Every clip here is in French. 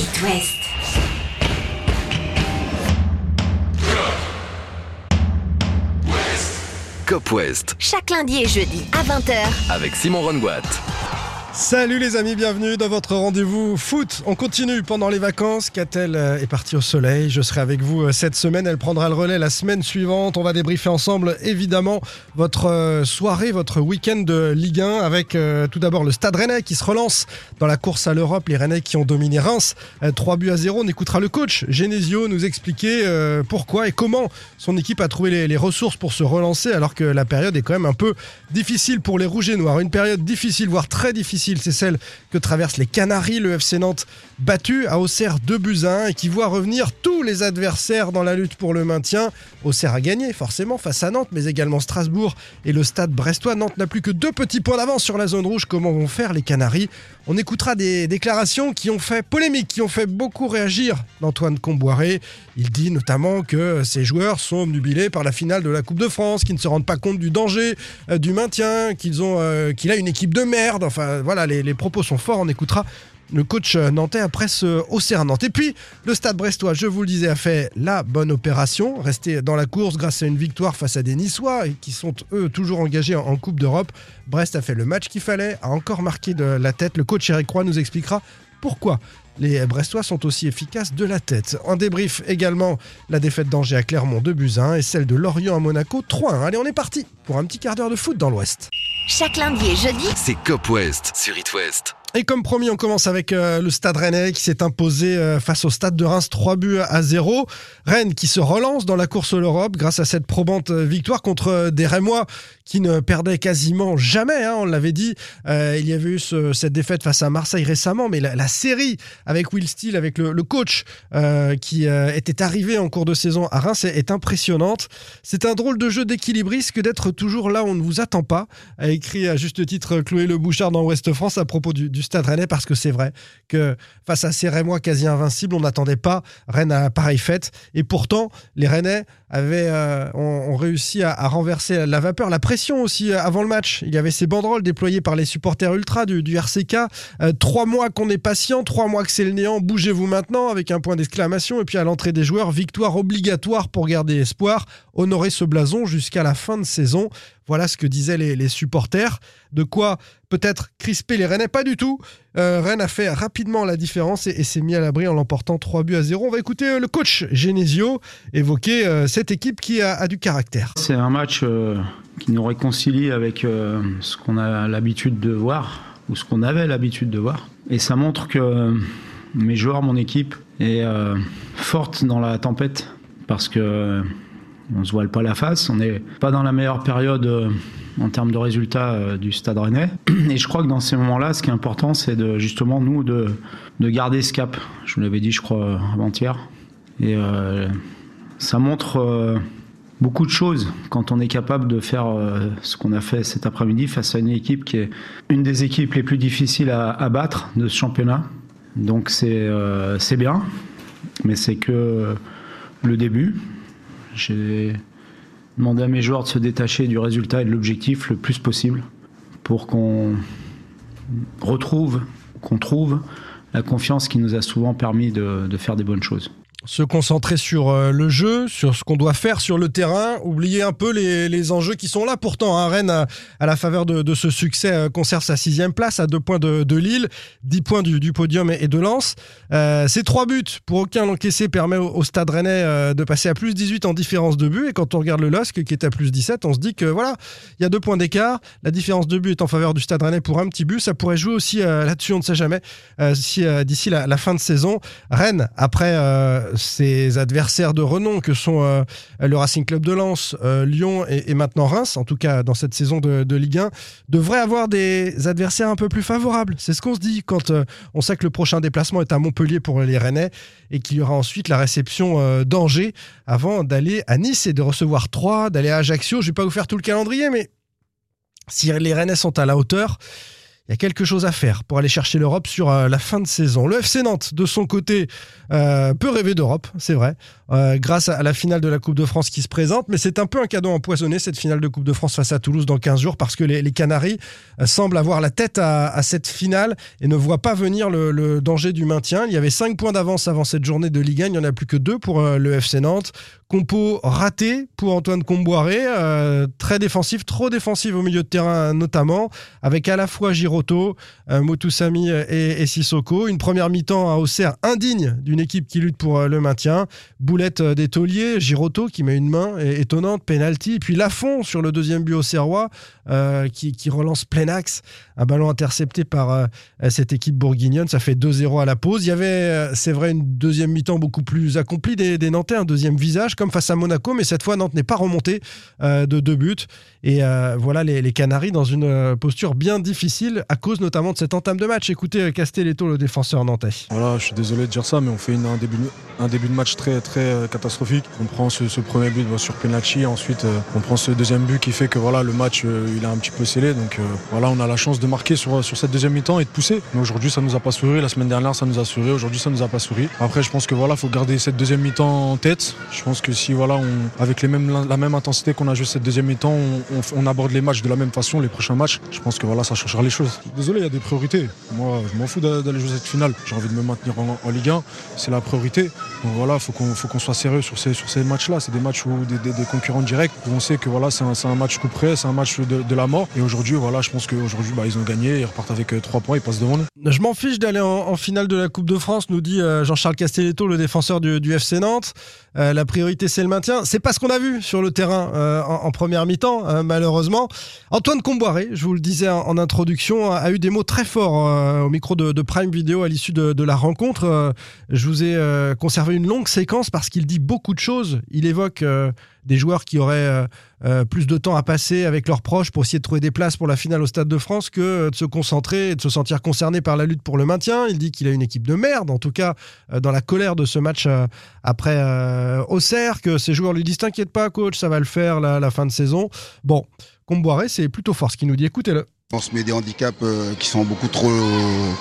It West. Cop West Chaque lundi et jeudi à 20h. avec Simon Rongoat. Salut les amis, bienvenue dans votre rendez-vous foot. On continue pendant les vacances. Catel euh, est partie au soleil. Je serai avec vous euh, cette semaine. Elle prendra le relais la semaine suivante. On va débriefer ensemble, évidemment, votre euh, soirée, votre week-end de Ligue 1 avec tout d'abord le Stade Rennais qui se relance dans la course à l'Europe. Les Rennais qui ont dominé Reims, euh, 3 buts à 0. On écoutera le coach Genesio nous expliquer pourquoi et comment son équipe a trouvé les ressources pour se relancer alors que la période est quand même un peu difficile pour les Rouges et Noirs. Une période difficile, voire très difficile, c'est celle que traversent les Canaries, le FC Nantes battu à Auxerre 2 buts à 1 et qui voit revenir tous les adversaires dans la lutte pour le maintien. Auxerre a gagné forcément face à Nantes, mais également Strasbourg et le stade brestois. Nantes n'a plus que deux petits points d'avance sur la zone rouge. Comment vont faire les Canaries? On écoutera des déclarations qui ont fait polémique, qui ont fait beaucoup réagir d'Antoine Comboiré. Il dit notamment que ses joueurs sont obnubilés par la finale de la Coupe de France, qu'ils ne se rendent pas compte du danger euh, du maintien, qu'ils ont, euh, qu'il a une équipe de merde. Enfin voilà, les, propos sont forts. On écoutera le coach nantais après ce Auxerre Nantes. Et puis, le stade brestois, je vous le disais, a fait la bonne opération, resté dans la course grâce à une victoire face à des Niçois qui sont eux toujours engagés en, Coupe d'Europe. Brest a fait le match qu'il fallait, a encore marqué de la tête. Le coach Eric Roy nous expliquera pourquoi les Brestois sont aussi efficaces de la tête. En débrief également la défaite d'Angers à Clermont 2 buts à 1 et celle de Lorient à Monaco 3-1. Allez, on est parti pour un petit quart d'heure de foot dans l'Ouest. Chaque lundi et jeudi, C'est Cop West sur It West. Et comme promis, on commence avec euh, le Stade Rennais qui s'est imposé euh, face au Stade de Reims 3 buts à 0. Rennes qui se relance dans la course à l'Europe grâce à cette probante euh, victoire contre des Rémois qui ne perdaient quasiment jamais. hein, on l'avait dit, il y avait eu ce- cette défaite face à Marseille récemment, mais la, série avec Will Steele, avec le, coach qui était arrivé en cours de saison à Reims est, impressionnante. C'est un drôle de jeu d'équilibriste que d'être toujours là où on ne vous attend pas, a écrit à juste titre Chloé Le Bouchard dans Ouest France à propos du Stade Rennais, parce que c'est vrai que face à ces Rémois quasi invincibles, on n'attendait pas Rennes à pareille fête. Et pourtant, les Rennais avaient, euh, ont, réussi à, renverser la vapeur, la pression aussi euh, avant le match. Il y avait ces banderoles déployées par les supporters ultra du, du RCK. Euh, trois mois qu'on est patient, trois mois que c'est le néant, bougez-vous maintenant, avec un point d'exclamation. Et puis à l'entrée des joueurs, victoire obligatoire pour garder espoir, honorer ce blason jusqu'à la fin de saison. Voilà ce que disaient les, supporters. De quoi peut-être crisper les Rennais Pas du tout. Euh, Rennes a fait rapidement la différence et, s'est mis à l'abri en l'emportant 3 buts à 0. On va écouter euh, le coach Genesio évoquer euh, cette équipe qui a, du caractère. C'est un match qui nous réconcilie avec ce qu'on a l'habitude de voir, ou ce qu'on avait l'habitude de voir. Et ça montre que mes joueurs, mon équipe, est forte dans la tempête, parce que on se voile pas la face, on n'est pas dans la meilleure période euh, en termes de résultats euh, du Stade Rennais. Et je crois que dans ces moments-là, ce qui est important, c'est de justement nous de, de garder ce cap. Je vous l'avais dit, je crois, avant-hier. Et euh, ça montre euh, beaucoup de choses quand on est capable de faire euh, ce qu'on a fait cet après-midi face à une équipe qui est une des équipes les plus difficiles à, à battre de ce championnat. Donc euh, c'est bien, mais c'est que le début. J'ai demandé à mes joueurs de se détacher du résultat et de l'objectif le plus possible pour qu'on retrouve, qu'on trouve la confiance qui nous a souvent permis de, de faire des bonnes choses. Se concentrer sur euh, le jeu, sur ce qu'on doit faire sur le terrain, oublier un peu les, enjeux qui sont là. Pourtant, hein, Rennes, à, la faveur de, ce succès, euh, conserve sa sixième place à deux points de, Lille, dix points du, podium et, de Lens. Euh, ces trois buts, pour aucun l'encaissé, permet au, Stade Rennais de passer à plus 18 en différence de but. Et quand on regarde le LOSC qui est à plus 17, on se dit que voilà, il y a deux points d'écart. La différence de but est en faveur du Stade Rennais pour un petit but. Ça pourrait jouer aussi là-dessus, on ne sait jamais, si d'ici la, fin de saison, Rennes, après ses adversaires de renom que sont euh, le Racing Club de Lens, euh, Lyon et, maintenant Reims, en tout cas dans cette saison de, Ligue 1, devrait avoir des adversaires un peu plus favorables. C'est ce qu'on se dit quand euh, on sait que le prochain déplacement est à Montpellier pour les Rennais et qu'il y aura ensuite la réception d'Angers avant d'aller à Nice et de recevoir Troyes, d'aller à Ajaccio. Je vais pas vous faire tout le calendrier, mais si les Rennais sont à la hauteur, il y a quelque chose à faire pour aller chercher l'Europe sur euh, la fin de saison. Le FC Nantes, de son côté, euh, peut rêver d'Europe, c'est vrai, euh, grâce à la finale de la Coupe de France qui se présente, mais c'est un peu un cadeau empoisonné, cette finale de Coupe de France face à Toulouse dans 15 jours, parce que les, Canaries semblent avoir la tête à, cette finale et ne voient pas venir le, danger du maintien. Il y avait 5 points d'avance avant cette journée de Ligue 1, il n'y en a plus que 2 pour le FC Nantes. Compo raté pour Antoine Comboiré, très défensif, trop défensif au milieu de terrain notamment, avec à la fois Giroto, euh, Motusami et, Sissoko. Une première mi-temps à Auxerre indigne d'une équipe qui lutte pour euh, le maintien. Boulette euh, des tauliers, Giroto qui met une main étonnante, penalty. Puis Lafont sur le deuxième but au Serrois qui, qui, relance plein axe. Un ballon intercepté par cette équipe bourguignonne. Ça fait 2-0 à la pause. Il y avait, c'est vrai, une deuxième mi-temps beaucoup plus accomplie des, des Nantais, un deuxième visage comme face à Monaco, mais cette fois Nantes n'est pas remonté de deux buts. Et voilà les, les Canaries dans une posture bien difficile à cause notamment de cette entame de match. Écoutez euh, Castelletto, le défenseur nantais. Voilà, je suis désolé de dire ça, mais on fait un, début, de match très, très euh, catastrophique. On prend ce, premier but sur penalty, ensuite euh, on prend ce deuxième but qui fait que voilà, le match il est un petit peu scellé. Donc voilà, on a la chance de marquer sur, cette deuxième mi-temps et de pousser. Mais aujourd'hui, ça nous a pas souri. La semaine dernière, ça nous a souri. Aujourd'hui, ça nous a pas souri. Après, je pense que voilà, faut garder cette deuxième mi-temps en tête. Je pense que si voilà, on, avec les mêmes, la même intensité qu'on a joué cette deuxième mi-temps, on, aborde les matchs de la même façon, les prochains matchs, je pense que voilà, ça changera les choses. Désolé, il y a des priorités. Moi, je m'en fous d'aller jouer cette finale. J'ai envie de me maintenir en, Ligue 1. C'est la priorité. Donc voilà, il faut qu'on soit sérieux sur ces, sur ces matchs-là. C'est des matchs où des, concurrents directs où on sait que voilà, c'est un, match coup près, c'est un match de, la mort. Et aujourd'hui, voilà, je pense qu'aujourd'hui, bah, ils ont gagné. Ils repartent avec 3 euh, points, ils passent devant nous. Je m'en fiche d'aller en, finale de la Coupe de France, nous dit euh, Jean-Charles Castelletto, le défenseur du, FC Nantes. Euh, la priorité, c'est le maintien. C'est pas ce qu'on a vu sur le terrain en, première mi-temps, malheureusement. Antoine Comboiré, je vous le disais en, introduction, a eu des mots très forts au micro de, Prime Video à l'issue de, la rencontre. je vous ai conservé une longue séquence parce qu'il dit beaucoup de choses. Il évoque des joueurs qui auraient euh, euh, plus de temps à passer avec leurs proches pour essayer de trouver des places pour la finale au Stade de France que de se concentrer et de se sentir concerné par la lutte pour le maintien. Il dit qu'il a une équipe de merde, en tout cas euh, dans la colère de ce match après Auxerre, que ses joueurs lui disent T'inquiète pas, coach, ça va le faire la, la fin de saison. Bon, Comboiré, c'est plutôt fort ce qu'il nous dit. Écoutez-le. On se met des handicaps euh, qui sont beaucoup trop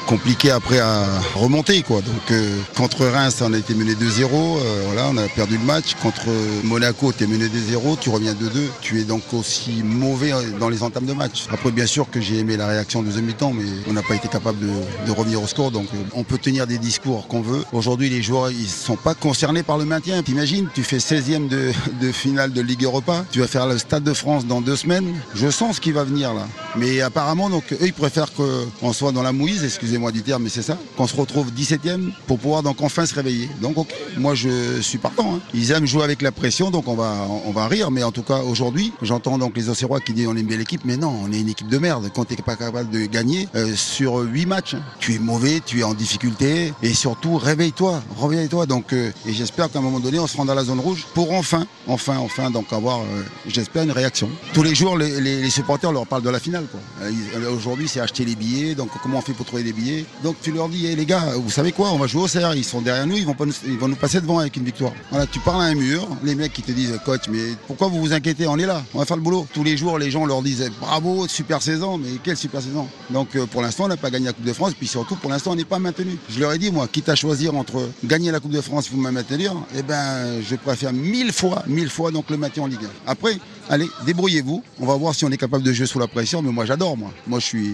compliqués après à remonter. Quoi. Donc euh, contre Reims, on a été mené 2-0. Euh, voilà, on a perdu le match. Contre Monaco, tu es mené 2-0, tu reviens 2-2. Tu es donc aussi mauvais dans les entames de match. Après, bien sûr que j'ai aimé la réaction de deuxième mi-temps, mais on n'a pas été capable de, revenir au score. Donc on peut tenir des discours qu'on veut. Aujourd'hui, les joueurs, ils sont pas concernés par le maintien. T'imagines, tu fais 16e de, de, finale de Ligue Europa. Tu vas faire le Stade de France dans deux semaines. Je sens ce qui va venir là. Mais apparemment, donc, eux, ils préfèrent qu'on soit dans la mouise, excusez-moi du terme, mais c'est ça, qu'on se retrouve 17e pour pouvoir donc enfin se réveiller. Donc, moi, je suis partant. Hein. Ils aiment jouer avec la pression, donc on va, on va rire. Mais en tout cas, aujourd'hui, j'entends donc les Océrois qui disent on aime bien l'équipe, mais non, on est une équipe de merde. Quand tu pas capable de gagner euh, sur 8 matchs, hein. tu es mauvais, tu es en difficulté, et surtout, réveille-toi, réveille-toi. Donc, euh, et j'espère qu'à un moment donné, on se rend dans la zone rouge pour enfin, enfin, enfin, donc avoir, euh, j'espère, une réaction. Tous les jours, les, supporters leur parlent de la finale. Aujourd'hui, c'est acheter les billets. Donc, comment on fait pour trouver des billets Donc, tu leur dis, les gars, vous savez quoi On va jouer au CR. Ils sont derrière nous. Ils vont, pas nous, ils vont nous passer devant avec une victoire. Voilà, tu parles à un mur. Les mecs qui te disent, coach, mais pourquoi vous vous inquiétez On est là. On va faire le boulot. Tous les jours, les gens leur disent, bravo, super saison. Mais quelle super saison? Donc, euh, pour l'instant, on n'a pas gagné la Coupe de France. Puis surtout, pour l'instant, on n'est pas maintenu. Je leur ai dit, moi, quitte à choisir entre gagner la Coupe de France vous me maintenir, eh ben, je préfère mille fois, mille fois donc le maintien en Ligue 1. Après, allez, débrouillez-vous. On va voir si on est capable de jouer sous la pression. Mais moi, j'adore, moi. Moi, je suis,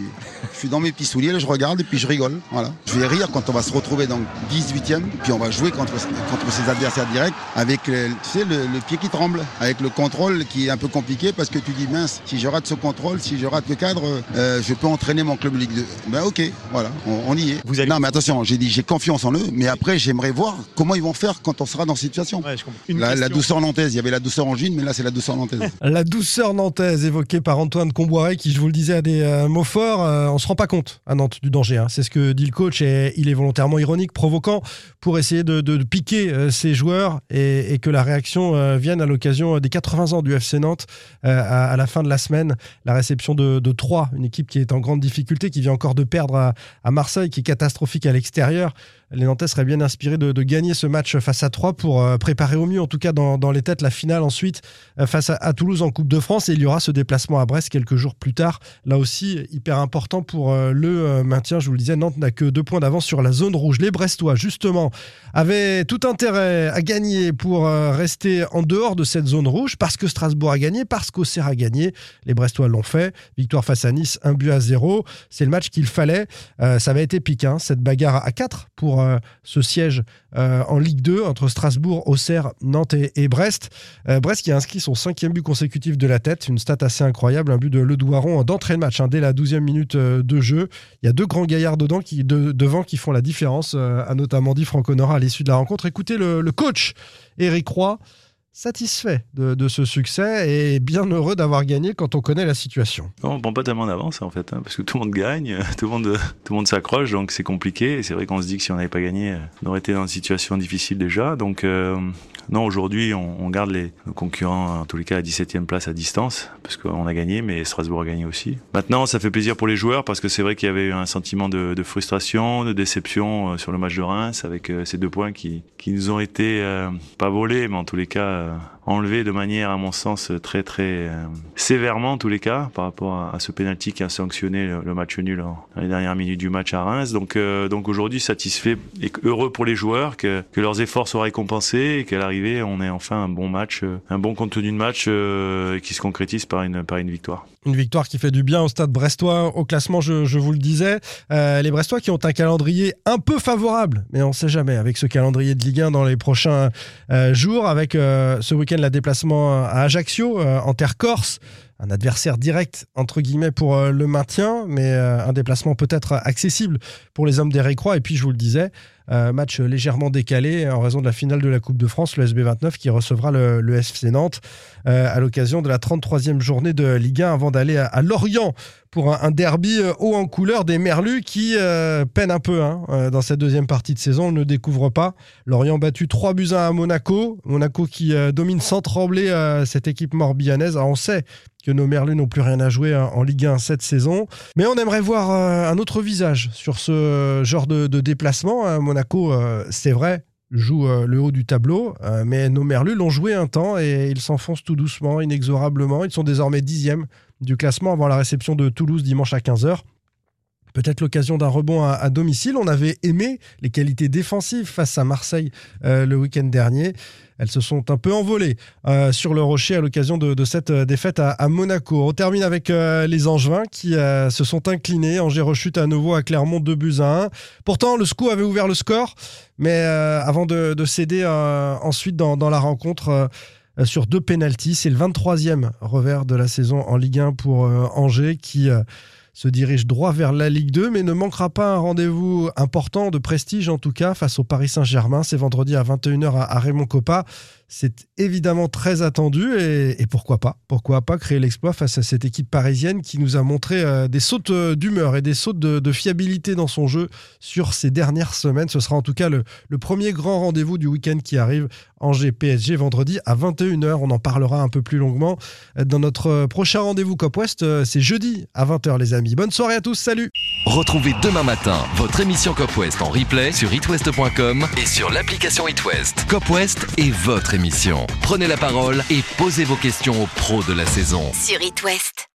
je suis dans mes petits souliers, je regarde et puis je rigole. Voilà. Je vais rire quand on va se retrouver dans le 18e, puis on va jouer contre, contre ses adversaires directs avec le, tu sais, le, pied qui tremble, avec le contrôle qui est un peu compliqué parce que tu dis mince, si je rate ce contrôle, si je rate le cadre, euh, je peux entraîner mon club Ligue 2. Ben ok, voilà, on, y est. Vous Non mais attention, j'ai dit j'ai confiance en eux, mais après j'aimerais voir comment ils vont faire quand on sera dans cette situation. la, douceur nantaise, il y avait la douceur en mais là c'est la douceur nantaise. la douceur nantaise évoquée par Antoine Comboiré qui, je vous le disais, a des euh, mots forts. Euh, on se rend pas compte à Nantes du danger. Hein. C'est ce que dit le coach et il est volontairement ironique, provoquant pour essayer de, piquer euh, ses joueurs et, que la réaction euh, vienne à l'occasion des 80 ans du FC Nantes à, la fin de la semaine. La réception de, de 3, une équipe qui est en grande difficulté, qui vient encore de perdre à, Marseille, qui est catastrophique à l'extérieur. Les Nantais seraient bien inspirés de, gagner ce match face à 3 pour euh, préparer au mieux, en tout cas dans, dans les têtes, la finale ensuite euh, face à, Toulouse en Coupe de France. Et il y aura ce déplacement à Brest quelques jours plus tard. Là aussi, hyper important pour euh, le maintien. Je vous le disais, Nantes n'a que deux points d'avance sur la zone rouge. Les Brestois, justement, avaient tout intérêt à gagner pour rester en dehors de cette zone rouge parce que Strasbourg a gagné, parce qu'Auxerre a gagné. Les Brestois l'ont fait. Victoire face à Nice, un but à zéro. C'est le match qu'il fallait. Ça avait été piquant, hein, cette bagarre à 4 pour euh, ce siège euh, en Ligue 2 entre Strasbourg, Auxerre, Nantes et, Brest. Euh, Brest qui a inscrit son cinquième but consécutif de la tête, une stat assez incroyable, un but de Le Douaron d'entrée de match hein, dès la 12e minute de jeu. Il y a deux grands gaillards dedans qui, de- devant qui font la différence, a notamment dit Franck Honora à l'issue de la rencontre. Écoutez le, le coach Eric Roy, satisfait de, ce succès et bien heureux d'avoir gagné quand on connaît la situation. On prend pas tellement d'avance en fait, hein, parce que tout le monde gagne, tout le monde, tout le monde s'accroche, donc c'est compliqué. Et c'est vrai qu'on se dit que si on n'avait pas gagné, on aurait été dans une situation difficile déjà. Donc euh, non, aujourd'hui, on, garde les nos concurrents, en tous les cas, à 17e place à distance, parce qu'on a gagné, mais Strasbourg a gagné aussi. Maintenant, ça fait plaisir pour les joueurs, parce que c'est vrai qu'il y avait eu un sentiment de, frustration, de déception euh, sur le match de Reims, avec euh, ces deux points qui, qui nous ont été pas volés, mais en tous les cas euh, enlevés de manière, à mon sens, très très euh, sévèrement, en tous les cas, par rapport à, ce penalty qui a sanctionné le, match nul dans les dernières minutes du match à Reims. Donc, euh, donc aujourd'hui, satisfait et heureux pour les joueurs que, leurs efforts soient récompensés et qu'à l'arrivée, on ait enfin un bon match, euh, un bon contenu de match qui se concrétise par une, par une victoire. Une victoire qui fait du bien au stade brestois. Au classement, je, je vous le disais, les Brestois qui ont un calendrier un peu favorable, mais on ne sait jamais avec ce calendrier de Ligue 1 dans les prochains jours, avec ce week-end la déplacement à Ajaccio, euh, en terre corse. Un adversaire direct, entre guillemets, pour euh, le maintien, mais euh, un déplacement peut-être accessible pour les hommes des. Et puis, je vous le disais, euh, match légèrement décalé en raison de la finale de la Coupe de France, le SB29 qui recevra le, le FC Nantes à l'occasion de la 33e journée de Ligue 1 avant d'aller à, Lorient pour un, derby haut en couleur des Merlus qui peinent un peu hein, dans cette deuxième partie de saison. On ne découvre pas. Lorient battu 3 buts à 1 à Monaco. Monaco qui domine sans trembler cette équipe morbihanaise. Alors, on sait que nos Merlus n'ont plus rien à jouer hein, en Ligue 1 cette saison. Mais on aimerait voir euh, un autre visage sur ce genre de, déplacement. hein. Monaco, euh, c'est vrai, joue euh, le haut du tableau, mais nos Merlus l'ont joué un temps et ils s'enfoncent tout doucement, inexorablement. Ils sont désormais dixièmes du classement avant la réception de Toulouse dimanche à 15h. Peut-être l'occasion d'un rebond à, domicile. On avait aimé les qualités défensives face à Marseille euh, le week-end dernier. Elles se sont un peu envolées euh, sur le rocher à l'occasion de, cette euh, défaite à, Monaco. On termine avec les Angevins qui se sont inclinés. Angers rechute à nouveau à Clermont 2 buts à 1. Pourtant, le SCO avait ouvert le score, mais avant de, de céder ensuite dans, la rencontre sur deux pénalties. C'est le 23e revers de la saison en Ligue 1 pour Angers qui se dirige droit vers la Ligue 2, mais ne manquera pas un rendez-vous important de prestige en tout cas face au Paris Saint-Germain. C'est vendredi à 21h à, Raymond Coppa. C'est évidemment très attendu et, pourquoi pas Pourquoi pas créer l'exploit face à cette équipe parisienne qui nous a montré euh, des sautes euh, d'humeur et des sautes de, fiabilité dans son jeu sur ces dernières semaines. Ce sera en tout cas le, premier grand rendez-vous du week-end qui arrive. Angers PSG vendredi à 21h. On en parlera un peu plus longuement dans notre euh, prochain rendez-vous Cop West. euh, C'est jeudi à 20h les amis. Bonne soirée à tous, salut Retrouvez demain matin votre émission Cop West en replay sur itwest.com et sur l'application itwest. Cop West est votre Prenez la parole et posez vos questions aux pros de la saison. Sur It West.